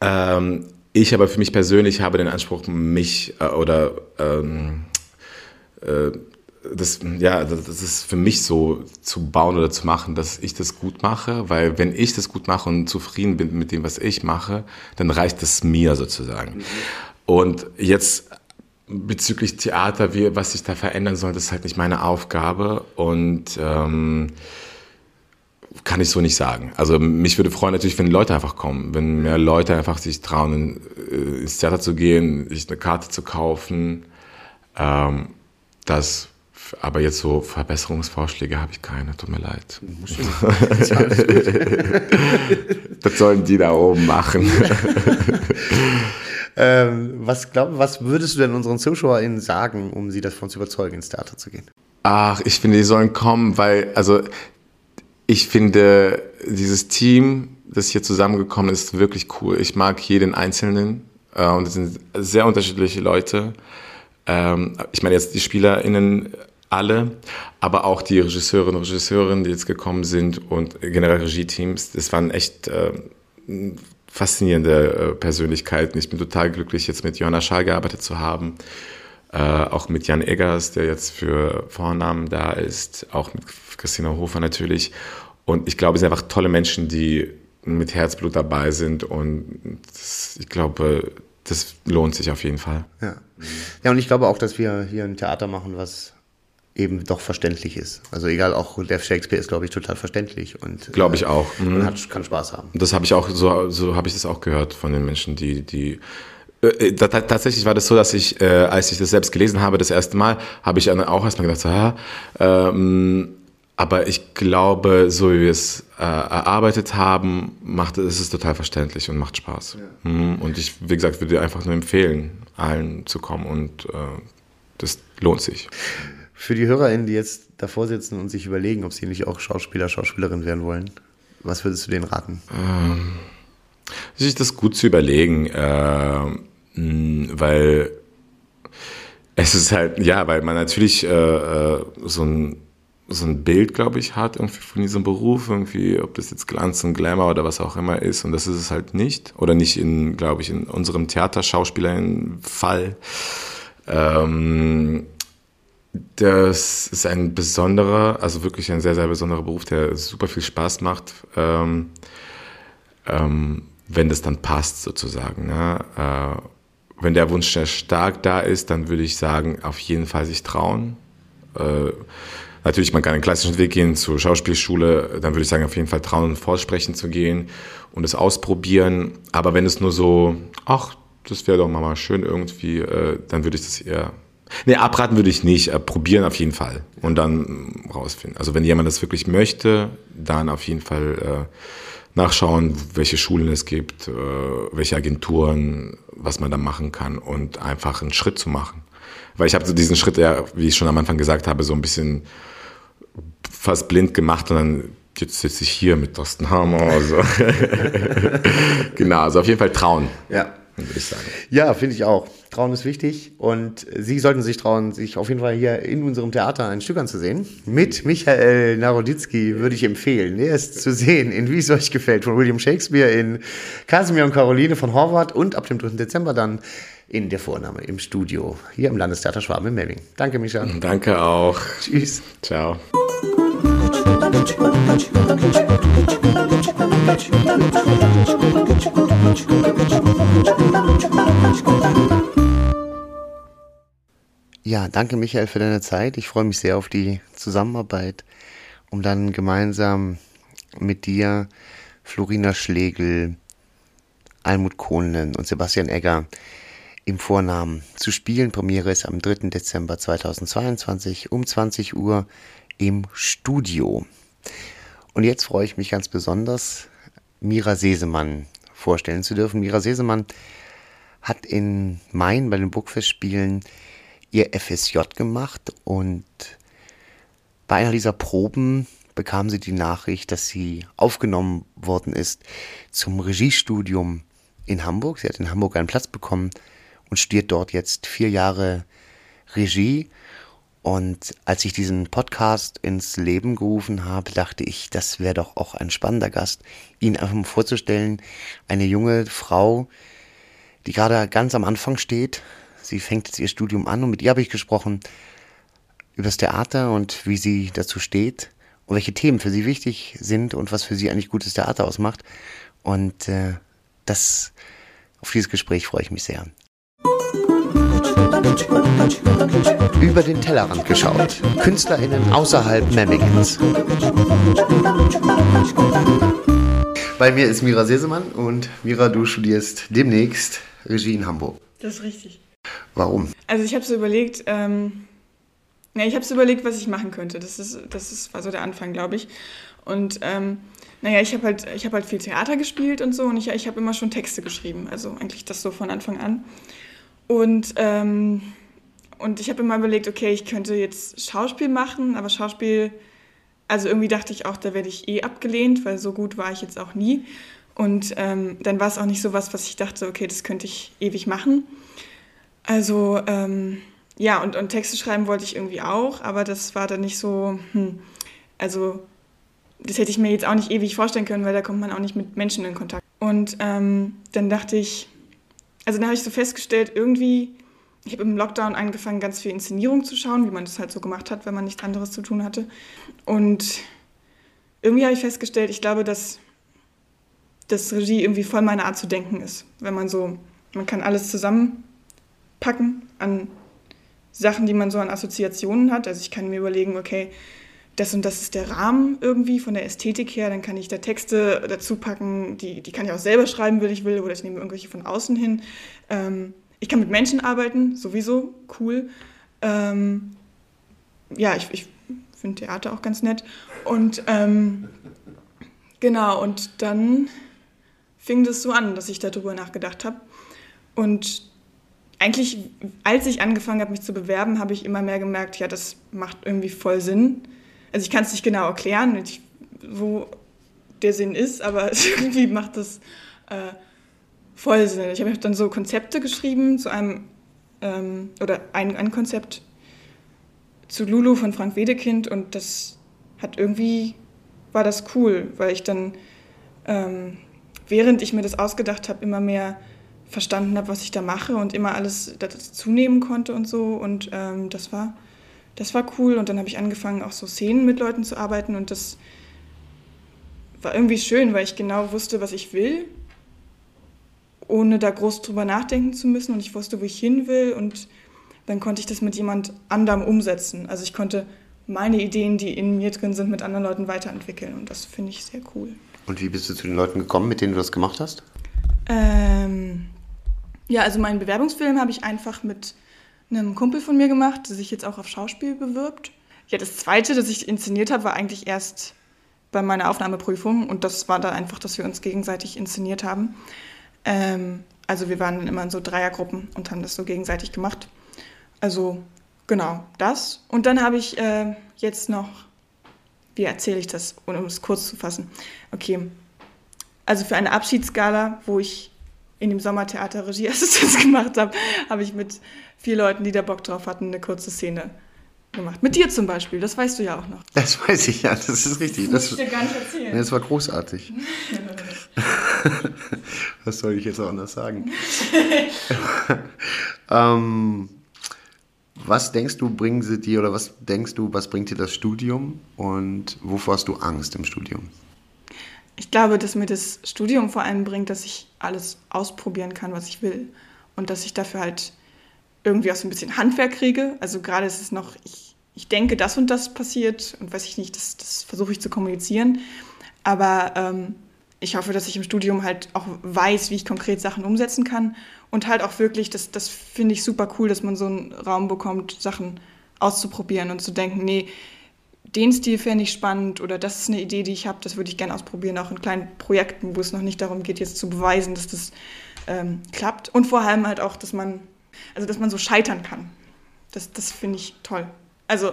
Ähm, ich aber für mich persönlich habe den Anspruch, mich äh, oder ähm, äh, das, ja, das ist für mich so zu bauen oder zu machen, dass ich das gut mache, weil wenn ich das gut mache und zufrieden bin mit dem, was ich mache, dann reicht es mir sozusagen. Mhm. Und jetzt bezüglich Theater, wie, was sich da verändern soll, das ist halt nicht meine Aufgabe und ähm, kann ich so nicht sagen. Also mich würde freuen natürlich, wenn Leute einfach kommen, wenn mehr Leute einfach sich trauen, äh, ins Theater zu gehen, sich eine Karte zu kaufen. Ähm, das, aber jetzt so Verbesserungsvorschläge habe ich keine, tut mir leid. das sollen die da oben machen. ähm, was, glaub, was würdest du denn unseren ZuschauerInnen sagen, um sie davon zu überzeugen, ins Theater zu gehen? Ach, ich finde, die sollen kommen, weil, also ich finde, dieses Team, das hier zusammengekommen ist, wirklich cool. Ich mag jeden Einzelnen äh, und es sind sehr unterschiedliche Leute. Ähm, ich meine jetzt die SpielerInnen alle, aber auch die Regisseurinnen und Regisseurinnen, die jetzt gekommen sind und generell Regie-Teams. Das waren echt äh, faszinierende äh, Persönlichkeiten. Ich bin total glücklich, jetzt mit Johanna Schall gearbeitet zu haben. Äh, auch mit Jan Eggers, der jetzt für Vornamen da ist. Auch mit Christina Hofer natürlich. Und ich glaube, es sind einfach tolle Menschen, die mit Herzblut dabei sind. Und das, ich glaube, das lohnt sich auf jeden Fall. Ja. ja, und ich glaube auch, dass wir hier ein Theater machen, was eben doch verständlich ist. Also egal, auch der Shakespeare ist, glaube ich, total verständlich und glaube ich auch. Mhm. Und hat, kann Spaß haben. Das habe ich auch so, so habe ich das auch gehört von den Menschen, die die äh, äh tatsächlich war das so, dass ich, äh, als ich das selbst gelesen habe, das erste Mal, habe ich auch erstmal gedacht, so, ja, ähm, aber ich glaube, so wie wir es äh, erarbeitet haben, macht es ist total verständlich und macht Spaß. Ja. Mhm. Und ich, wie gesagt, würde einfach nur empfehlen, allen zu kommen und äh, das lohnt sich. Für die HörerInnen, die jetzt davor sitzen und sich überlegen, ob sie nicht auch Schauspieler, Schauspielerin werden wollen, was würdest du denen raten? Ähm, sich das gut zu überlegen, äh, weil es ist halt, ja, weil man natürlich äh, äh, so ein so ein Bild, glaube ich, hat irgendwie von diesem Beruf, irgendwie, ob das jetzt Glanz und Glamour oder was auch immer ist. Und das ist es halt nicht. Oder nicht in, glaube ich, in unserem Theaterschauspieler-Fall. Ähm, das ist ein besonderer, also wirklich ein sehr, sehr besonderer Beruf, der super viel Spaß macht, ähm, ähm, wenn das dann passt sozusagen. Ne? Äh, wenn der Wunsch sehr stark da ist, dann würde ich sagen, auf jeden Fall sich trauen. Äh, natürlich, man kann einen klassischen Weg gehen zur Schauspielschule, dann würde ich sagen, auf jeden Fall trauen und vorsprechen zu gehen und es ausprobieren. Aber wenn es nur so, ach, das wäre doch mal schön irgendwie, äh, dann würde ich das eher Nee, abraten würde ich nicht, äh, probieren auf jeden Fall und dann rausfinden. Also wenn jemand das wirklich möchte, dann auf jeden Fall äh, nachschauen, welche Schulen es gibt, äh, welche Agenturen, was man da machen kann und einfach einen Schritt zu machen. Weil ich habe so diesen Schritt ja, wie ich schon am Anfang gesagt habe, so ein bisschen fast blind gemacht und dann jetzt sitze ich hier mit Thorsten Hammer. Also. genau, also auf jeden Fall trauen. Ja würde ich sagen. Ja, finde ich auch. Trauen ist wichtig und Sie sollten sich trauen, sich auf jeden Fall hier in unserem Theater ein Stück anzusehen. Mit Michael Naroditzky würde ich empfehlen. Er ist zu sehen in Wie es euch gefällt von William Shakespeare in Casimir und Caroline von Horvath und ab dem 3. Dezember dann in der Vorname im Studio hier im Landestheater Schwaben in Memming. Danke, Micha. Danke auch. Tschüss. Ciao. Ja, danke Michael für deine Zeit. Ich freue mich sehr auf die Zusammenarbeit, um dann gemeinsam mit dir, Florina Schlegel, Almut Kohlen und Sebastian Egger im Vornamen zu spielen. Premiere ist am 3. Dezember 2022 um 20 Uhr im Studio. Und jetzt freue ich mich ganz besonders, Mira Sesemann vorstellen zu dürfen. Mira Sesemann hat in Main bei den Burgfestspielen ihr FSJ gemacht und bei einer dieser Proben bekam sie die Nachricht, dass sie aufgenommen worden ist zum Regiestudium in Hamburg. Sie hat in Hamburg einen Platz bekommen und studiert dort jetzt vier Jahre Regie und als ich diesen Podcast ins Leben gerufen habe, dachte ich, das wäre doch auch ein spannender Gast, ihn einfach mal vorzustellen. Eine junge Frau, die gerade ganz am Anfang steht. Sie fängt jetzt ihr Studium an und mit ihr habe ich gesprochen über das Theater und wie sie dazu steht und welche Themen für sie wichtig sind und was für sie eigentlich gutes Theater ausmacht. Und äh, das, auf dieses Gespräch freue ich mich sehr. Über den Tellerrand geschaut. KünstlerInnen außerhalb Memmingens. Bei mir ist Mira Sesemann und Mira, du studierst demnächst Regie in Hamburg. Das ist richtig. Warum? Also ich habe so überlegt, ähm, ja, ich habe so überlegt, was ich machen könnte. Das ist, das ist, war so der Anfang, glaube ich. Und ähm, naja, ich habe halt, hab halt viel Theater gespielt und so und ich, ich habe immer schon Texte geschrieben. Also eigentlich das so von Anfang an. Und, ähm, und ich habe immer überlegt, okay, ich könnte jetzt Schauspiel machen, aber Schauspiel, also irgendwie dachte ich auch, da werde ich eh abgelehnt, weil so gut war ich jetzt auch nie. Und ähm, dann war es auch nicht so was, was ich dachte, okay, das könnte ich ewig machen. Also ähm, ja, und, und Texte schreiben wollte ich irgendwie auch, aber das war dann nicht so, hm, also das hätte ich mir jetzt auch nicht ewig vorstellen können, weil da kommt man auch nicht mit Menschen in Kontakt. Und ähm, dann dachte ich, also dann habe ich so festgestellt, irgendwie, ich habe im Lockdown angefangen, ganz viel Inszenierung zu schauen, wie man das halt so gemacht hat, wenn man nichts anderes zu tun hatte. Und irgendwie habe ich festgestellt, ich glaube, dass dass Regie irgendwie voll meine Art zu denken ist. Wenn man so, man kann alles zusammenpacken an Sachen, die man so an Assoziationen hat. Also ich kann mir überlegen, okay, das und das ist der Rahmen irgendwie von der Ästhetik her, dann kann ich da Texte dazu packen, die, die kann ich auch selber schreiben, will ich will, oder ich nehme irgendwelche von außen hin. Ähm, ich kann mit Menschen arbeiten, sowieso, cool. Ähm, ja, ich, ich finde Theater auch ganz nett. Und ähm, genau, und dann fing das so an, dass ich darüber nachgedacht habe. Und eigentlich, als ich angefangen habe, mich zu bewerben, habe ich immer mehr gemerkt, ja, das macht irgendwie voll Sinn. Also ich kann es nicht genau erklären, ich, wo der Sinn ist, aber irgendwie macht das äh, voll Sinn. Ich habe dann so Konzepte geschrieben zu einem, ähm, oder ein, ein Konzept zu Lulu von Frank Wedekind und das hat irgendwie, war das cool, weil ich dann ähm, während ich mir das ausgedacht habe, immer mehr verstanden habe, was ich da mache und immer alles dazu nehmen konnte und so. Und ähm, das, war, das war cool. Und dann habe ich angefangen, auch so Szenen mit Leuten zu arbeiten. Und das war irgendwie schön, weil ich genau wusste, was ich will, ohne da groß drüber nachdenken zu müssen. Und ich wusste, wo ich hin will. Und dann konnte ich das mit jemand anderem umsetzen. Also ich konnte meine Ideen, die in mir drin sind, mit anderen Leuten weiterentwickeln. Und das finde ich sehr cool. Und wie bist du zu den Leuten gekommen, mit denen du das gemacht hast? Ähm, ja, also meinen Bewerbungsfilm habe ich einfach mit einem Kumpel von mir gemacht, der sich jetzt auch auf Schauspiel bewirbt. Ja, das zweite, das ich inszeniert habe, war eigentlich erst bei meiner Aufnahmeprüfung und das war da einfach, dass wir uns gegenseitig inszeniert haben. Ähm, also wir waren dann immer in so Dreiergruppen und haben das so gegenseitig gemacht. Also genau das. Und dann habe ich äh, jetzt noch wie erzähle ich das, um es kurz zu fassen? Okay, also für eine Abschiedsgala, wo ich in dem Sommertheater Regieassistenz gemacht habe, habe ich mit vier Leuten, die da Bock drauf hatten, eine kurze Szene gemacht. Mit dir zum Beispiel, das weißt du ja auch noch. Das weiß ich ja, das ist richtig. Das, das muss ich dir gar nicht erzählen. Das war großartig. Was soll ich jetzt auch anders sagen? ähm, was denkst du, bringen sie dir oder was denkst du, was bringt dir das Studium und wovor hast du Angst im Studium? Ich glaube, dass mir das Studium vor allem bringt, dass ich alles ausprobieren kann, was ich will und dass ich dafür halt irgendwie auch so ein bisschen Handwerk kriege. Also gerade ist es noch, ich, ich denke, das und das passiert und weiß ich nicht, das, das versuche ich zu kommunizieren. Aber ähm, ich hoffe, dass ich im Studium halt auch weiß, wie ich konkret Sachen umsetzen kann und halt auch wirklich, das, das finde ich super cool, dass man so einen Raum bekommt, Sachen auszuprobieren und zu denken, nee, den Stil fände ich spannend oder das ist eine Idee, die ich habe, das würde ich gerne ausprobieren, auch in kleinen Projekten, wo es noch nicht darum geht, jetzt zu beweisen, dass das ähm, klappt. Und vor allem halt auch, dass man, also dass man so scheitern kann. Das, das finde ich toll. Also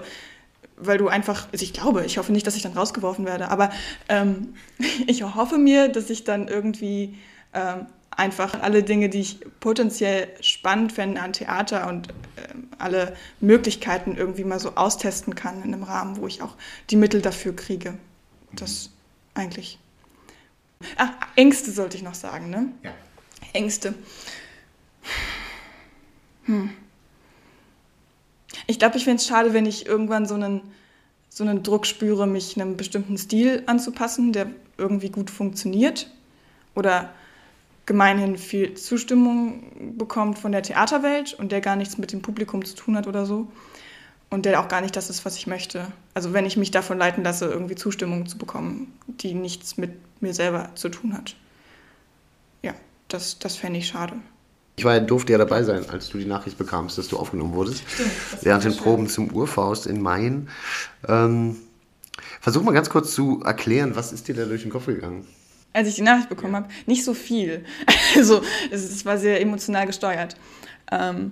weil du einfach, also ich glaube, ich hoffe nicht, dass ich dann rausgeworfen werde, aber ähm, ich hoffe mir, dass ich dann irgendwie ähm, einfach alle Dinge, die ich potenziell spannend fände an Theater und äh, alle Möglichkeiten irgendwie mal so austesten kann in einem Rahmen, wo ich auch die Mittel dafür kriege. Das eigentlich. Ach, Ängste sollte ich noch sagen, ne? Ja. Ängste. Hm. Ich glaube, ich fände es schade, wenn ich irgendwann so einen, so einen Druck spüre, mich einem bestimmten Stil anzupassen, der irgendwie gut funktioniert oder gemeinhin viel Zustimmung bekommt von der Theaterwelt und der gar nichts mit dem Publikum zu tun hat oder so. Und der auch gar nicht das ist, was ich möchte. Also wenn ich mich davon leiten lasse, irgendwie Zustimmung zu bekommen, die nichts mit mir selber zu tun hat. Ja, das, das fände ich schade. Ich war, durfte ja dabei sein, als du die Nachricht bekamst, dass du aufgenommen wurdest. Stimmt, während den Proben zum Urfaust in Main. Ähm, versuch mal ganz kurz zu erklären, was ist dir da durch den Kopf gegangen? Als ich die Nachricht bekommen ja. habe, nicht so viel. Also es, es war sehr emotional gesteuert. Ähm,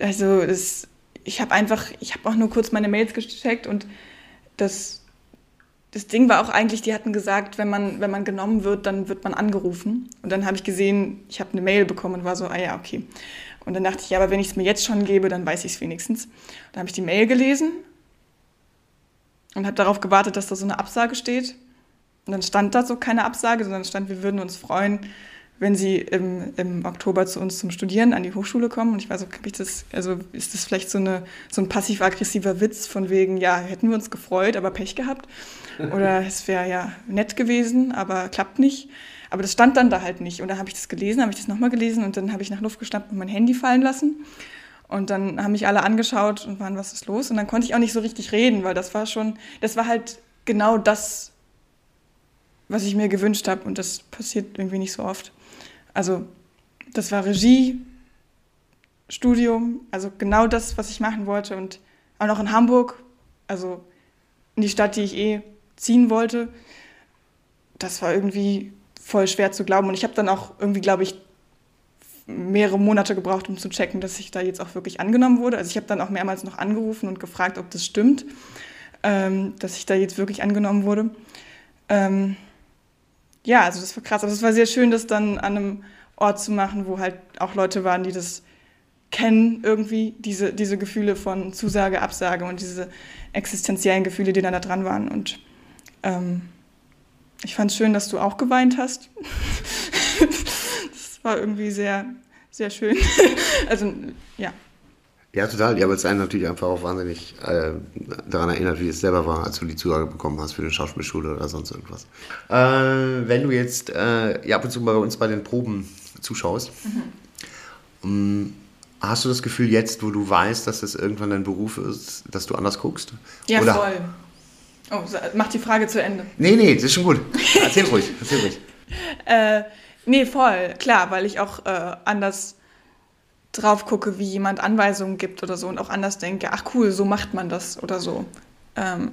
also das, ich habe einfach, ich habe auch nur kurz meine Mails gecheckt und das das Ding war auch eigentlich, die hatten gesagt, wenn man, wenn man genommen wird, dann wird man angerufen. Und dann habe ich gesehen, ich habe eine Mail bekommen und war so, ah ja, okay. Und dann dachte ich, ja, aber wenn ich es mir jetzt schon gebe, dann weiß ich es wenigstens. Dann habe ich die Mail gelesen und habe darauf gewartet, dass da so eine Absage steht. Und dann stand da so keine Absage, sondern stand, wir würden uns freuen, wenn sie im, im Oktober zu uns zum Studieren an die Hochschule kommen. Und ich war so, ich das, also ist das vielleicht so, eine, so ein passiv-aggressiver Witz von wegen, ja, hätten wir uns gefreut, aber Pech gehabt. Oder es wäre ja nett gewesen, aber klappt nicht. Aber das stand dann da halt nicht. Und dann habe ich das gelesen, habe ich das nochmal gelesen und dann habe ich nach Luft geschnappt und mein Handy fallen lassen. Und dann haben mich alle angeschaut und waren, was ist los? Und dann konnte ich auch nicht so richtig reden, weil das war schon, das war halt genau das, was ich mir gewünscht habe. Und das passiert irgendwie nicht so oft. Also, das war Regie, Studium, also genau das, was ich machen wollte. Und auch noch in Hamburg, also in die Stadt, die ich eh ziehen wollte. Das war irgendwie voll schwer zu glauben. Und ich habe dann auch irgendwie, glaube ich, mehrere Monate gebraucht, um zu checken, dass ich da jetzt auch wirklich angenommen wurde. Also ich habe dann auch mehrmals noch angerufen und gefragt, ob das stimmt, ähm, dass ich da jetzt wirklich angenommen wurde. Ähm, ja, also das war krass. Aber es war sehr schön, das dann an einem Ort zu machen, wo halt auch Leute waren, die das kennen irgendwie, diese, diese Gefühle von Zusage, Absage und diese existenziellen Gefühle, die dann da dran waren. Und ähm, ich fand es schön, dass du auch geweint hast. das war irgendwie sehr, sehr schön. also, ja. Ja, total. Ja, weil es einen natürlich einfach auch wahnsinnig äh, daran erinnert, wie es selber war, als du die Zusage bekommen hast für eine Schauspielschule oder sonst irgendwas. Äh, wenn du jetzt äh, ja, ab und zu bei uns bei den Proben zuschaust, mhm. um, hast du das Gefühl jetzt, wo du weißt, dass das irgendwann dein Beruf ist, dass du anders guckst? Ja, oder, voll. Oh, mach die Frage zu Ende. Nee, nee, das ist schon gut. Erzähl ruhig, erzähl ruhig. äh, nee, voll, klar, weil ich auch äh, anders drauf gucke, wie jemand Anweisungen gibt oder so und auch anders denke, ach cool, so macht man das oder so. Ähm,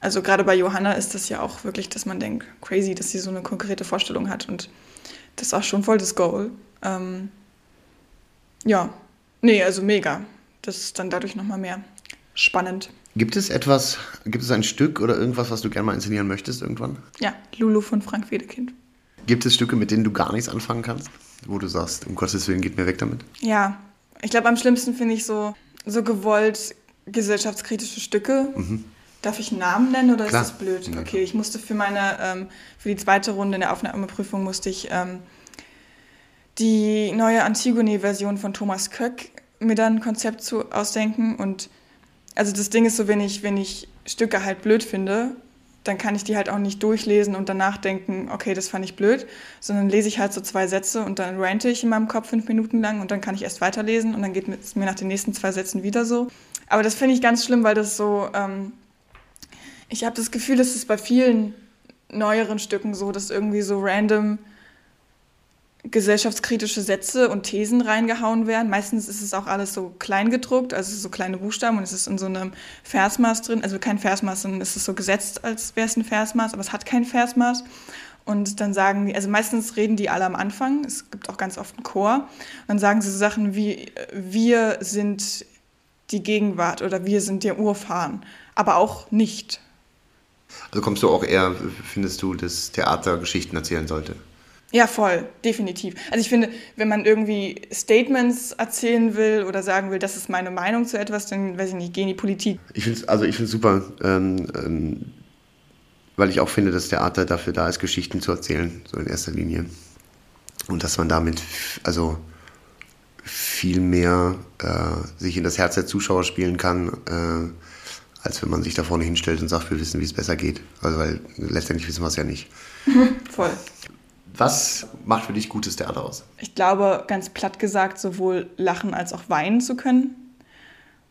also gerade bei Johanna ist das ja auch wirklich, dass man denkt, crazy, dass sie so eine konkrete Vorstellung hat und das ist auch schon voll das Goal. Ähm, ja, nee, also mega. Das ist dann dadurch nochmal mehr spannend. Gibt es etwas, gibt es ein Stück oder irgendwas, was du gerne mal inszenieren möchtest irgendwann? Ja, Lulu von Frank Wedekind. Gibt es Stücke, mit denen du gar nichts anfangen kannst? Wo du sagst, um Gottes Willen, geht mir weg damit? Ja, ich glaube, am schlimmsten finde ich so, so gewollt gesellschaftskritische Stücke. Mhm. Darf ich einen Namen nennen oder Klar. ist das blöd? Ja, okay, ich musste für meine, ähm, für die zweite Runde in der Aufnahmeprüfung musste ich ähm, die neue Antigone-Version von Thomas Köck mir dann ein Konzept zu ausdenken und also das Ding ist so, wenn ich, wenn ich Stücke halt blöd finde, dann kann ich die halt auch nicht durchlesen und danach denken, okay, das fand ich blöd, sondern lese ich halt so zwei Sätze und dann rante ich in meinem Kopf fünf Minuten lang und dann kann ich erst weiterlesen und dann geht es mir nach den nächsten zwei Sätzen wieder so. Aber das finde ich ganz schlimm, weil das so, ähm, ich habe das Gefühl, dass es bei vielen neueren Stücken so, dass irgendwie so random gesellschaftskritische Sätze und Thesen reingehauen werden. Meistens ist es auch alles so klein gedruckt, also so kleine Buchstaben und es ist in so einem Versmaß drin. Also kein Versmaß, sondern es ist so gesetzt, als wäre es ein Versmaß, aber es hat kein Versmaß. Und dann sagen die, also meistens reden die alle am Anfang, es gibt auch ganz oft einen Chor, und dann sagen sie so Sachen wie, wir sind die Gegenwart oder wir sind der Urfahren, aber auch nicht. Also kommst du auch eher, findest du, dass Theater Geschichten erzählen sollte? Ja, voll, definitiv. Also ich finde, wenn man irgendwie Statements erzählen will oder sagen will, das ist meine Meinung zu etwas, dann weiß ich nicht, geh in die Politik. Ich finde also ich finde super, ähm, ähm, weil ich auch finde, dass Theater dafür da ist, Geschichten zu erzählen, so in erster Linie. Und dass man damit also viel mehr äh, sich in das Herz der Zuschauer spielen kann, äh, als wenn man sich da vorne hinstellt und sagt, wir wissen, wie es besser geht. Also weil letztendlich wissen wir es ja nicht. Voll. Was macht für dich gutes Theater aus? Ich glaube, ganz platt gesagt, sowohl lachen als auch weinen zu können.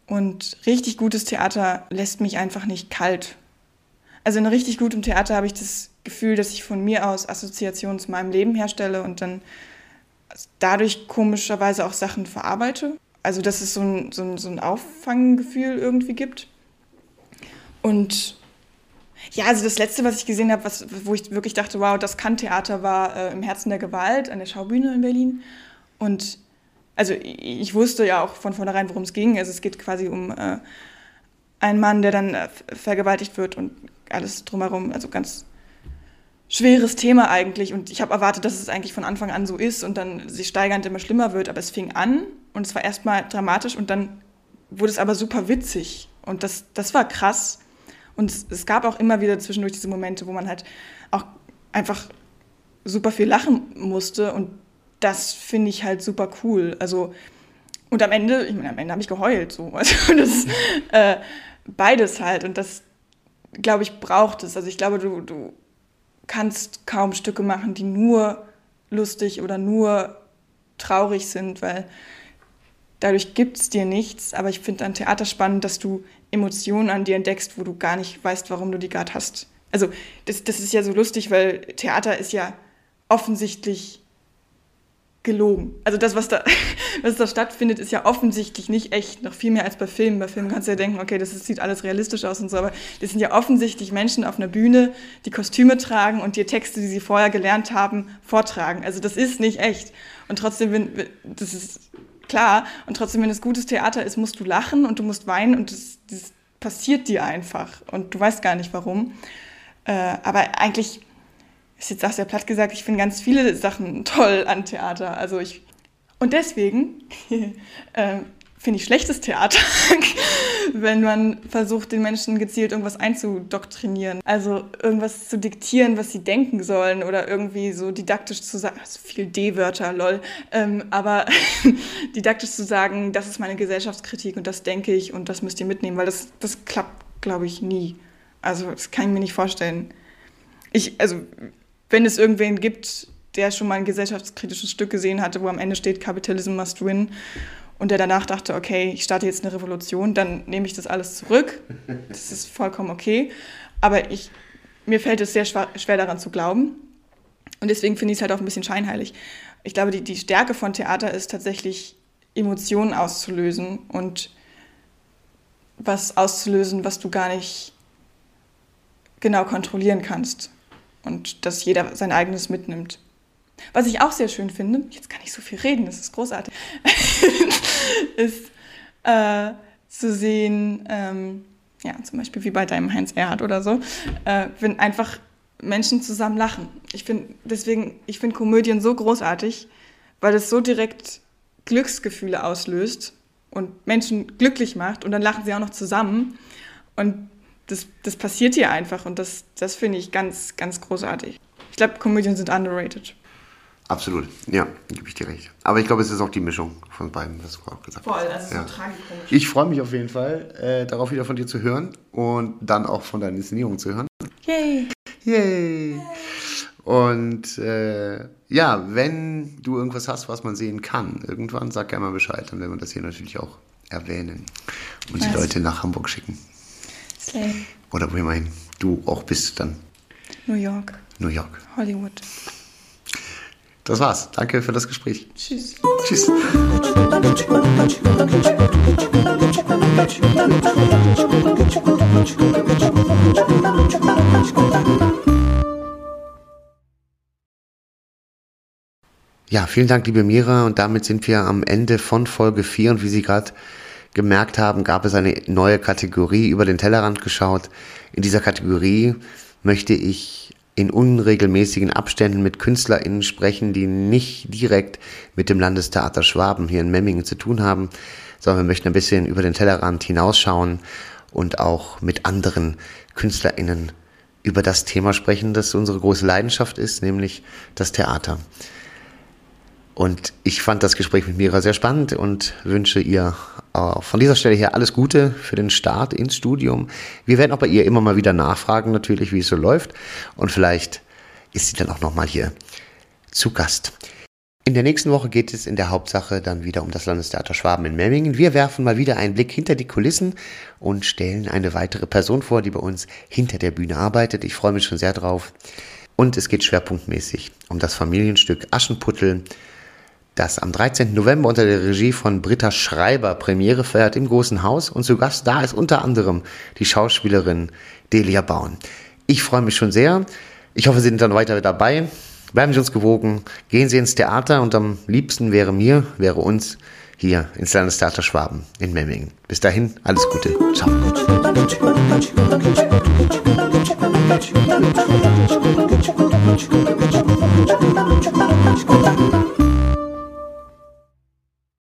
Und richtig gutes Theater lässt mich einfach nicht kalt. Also in richtig gutem Theater habe ich das Gefühl, dass ich von mir aus Assoziationen zu meinem Leben herstelle und dann dadurch komischerweise auch Sachen verarbeite. Also dass es so ein, so ein, so ein Auffanggefühl irgendwie gibt. Und ja, also das letzte, was ich gesehen habe, wo ich wirklich dachte, wow, das kann Theater, war äh, im Herzen der Gewalt an der Schaubühne in Berlin. Und also ich wusste ja auch von vornherein, worum es ging. Also es geht quasi um äh, einen Mann, der dann äh, vergewaltigt wird und alles drumherum. Also ganz schweres Thema eigentlich. Und ich habe erwartet, dass es eigentlich von Anfang an so ist und dann sich steigernd immer schlimmer wird. Aber es fing an und es war erstmal dramatisch und dann wurde es aber super witzig. Und das, das war krass. Und es, es gab auch immer wieder zwischendurch diese Momente, wo man halt auch einfach super viel lachen musste. Und das finde ich halt super cool. Also, und am Ende, ich meine, am Ende habe ich geheult. So. Also das äh, beides halt. Und das, glaube ich, braucht es. Also ich glaube, du, du kannst kaum Stücke machen, die nur lustig oder nur traurig sind, weil dadurch gibt es dir nichts. Aber ich finde an Theater spannend, dass du Emotionen an dir entdeckst, wo du gar nicht weißt, warum du die gerade hast. Also das, das ist ja so lustig, weil Theater ist ja offensichtlich gelogen. Also das, was da, was da stattfindet, ist ja offensichtlich nicht echt, noch viel mehr als bei Filmen. Bei Filmen kannst du ja denken, okay, das ist, sieht alles realistisch aus und so, aber das sind ja offensichtlich Menschen auf einer Bühne, die Kostüme tragen und dir Texte, die sie vorher gelernt haben, vortragen. Also das ist nicht echt. Und trotzdem, das ist klar, und trotzdem, wenn es gutes Theater ist, musst du lachen und du musst weinen und das, das passiert dir einfach und du weißt gar nicht warum. Äh, aber eigentlich ist jetzt auch sehr platt gesagt, ich finde ganz viele Sachen toll an Theater. Also ich und deswegen äh, finde ich schlechtes Theater, wenn man versucht, den Menschen gezielt irgendwas einzudoktrinieren. Also irgendwas zu diktieren, was sie denken sollen oder irgendwie so didaktisch zu sagen, also viel D-Wörter, lol, ähm, aber didaktisch zu sagen, das ist meine Gesellschaftskritik und das denke ich und das müsst ihr mitnehmen, weil das, das klappt, glaube ich, nie. Also das kann ich mir nicht vorstellen. Ich, also wenn es irgendwen gibt, der schon mal ein gesellschaftskritisches Stück gesehen hatte, wo am Ende steht, Capitalism must win, und der danach dachte, okay, ich starte jetzt eine Revolution, dann nehme ich das alles zurück. Das ist vollkommen okay. Aber ich, mir fällt es sehr schwer, daran zu glauben. Und deswegen finde ich es halt auch ein bisschen scheinheilig. Ich glaube, die, die Stärke von Theater ist tatsächlich, Emotionen auszulösen und was auszulösen, was du gar nicht genau kontrollieren kannst und dass jeder sein eigenes mitnimmt. Was ich auch sehr schön finde, jetzt kann ich so viel reden, das ist großartig, ist äh, zu sehen, ähm, ja, zum Beispiel wie bei deinem Heinz Erhard oder so, äh, wenn einfach Menschen zusammen lachen. Ich finde deswegen, ich finde Komödien so großartig, weil es so direkt Glücksgefühle auslöst und Menschen glücklich macht und dann lachen sie auch noch zusammen. Und das, das passiert hier einfach und das, das finde ich ganz, ganz großartig. Ich glaube, Komödien sind underrated. Absolut, ja, gebe ich dir recht. Aber ich glaube, es ist auch die Mischung von beiden, das war auch gesagt. Voll, also ja. so tragikomisch. Ich freue mich auf jeden Fall, äh, darauf wieder von dir zu hören und dann auch von deiner Inszenierung zu hören. Yay! Yay! Und äh, ja, wenn du irgendwas hast, was man sehen kann, irgendwann sag gerne mal Bescheid, dann werden wir das hier natürlich auch erwähnen und nice. die Leute nach Hamburg schicken. Slay. Oder wo immerhin du auch bist dann. New York. New York. Hollywood. Das war's. Danke für das Gespräch. Tschüss. Tschüss. Ja, vielen Dank, liebe Mira. Und damit sind wir am Ende von Folge 4. Und wie Sie gerade gemerkt haben, gab es eine neue Kategorie über den Tellerrand geschaut. In dieser Kategorie möchte ich in unregelmäßigen Abständen mit KünstlerInnen sprechen, die nicht direkt mit dem Landestheater Schwaben hier in Memmingen zu tun haben, sondern wir möchten ein bisschen über den Tellerrand hinausschauen und auch mit anderen KünstlerInnen über das Thema sprechen, das unsere große Leidenschaft ist, nämlich das Theater. Und ich fand das Gespräch mit Mira sehr spannend und wünsche ihr äh, von dieser Stelle her alles Gute für den Start ins Studium. Wir werden auch bei ihr immer mal wieder nachfragen, natürlich, wie es so läuft. Und vielleicht ist sie dann auch nochmal hier zu Gast. In der nächsten Woche geht es in der Hauptsache dann wieder um das Landestheater Schwaben in Memmingen. Wir werfen mal wieder einen Blick hinter die Kulissen und stellen eine weitere Person vor, die bei uns hinter der Bühne arbeitet. Ich freue mich schon sehr drauf. Und es geht schwerpunktmäßig um das Familienstück Aschenputtel das am 13. November unter der Regie von Britta Schreiber Premiere feiert im Großen Haus und zu Gast da ist unter anderem die Schauspielerin Delia Bauen. Ich freue mich schon sehr. Ich hoffe, Sie sind dann weiter dabei. Bleiben Sie uns gewogen, gehen Sie ins Theater und am liebsten wäre mir, wäre uns hier ins Landestheater Schwaben in Memmingen. Bis dahin, alles Gute. Ciao.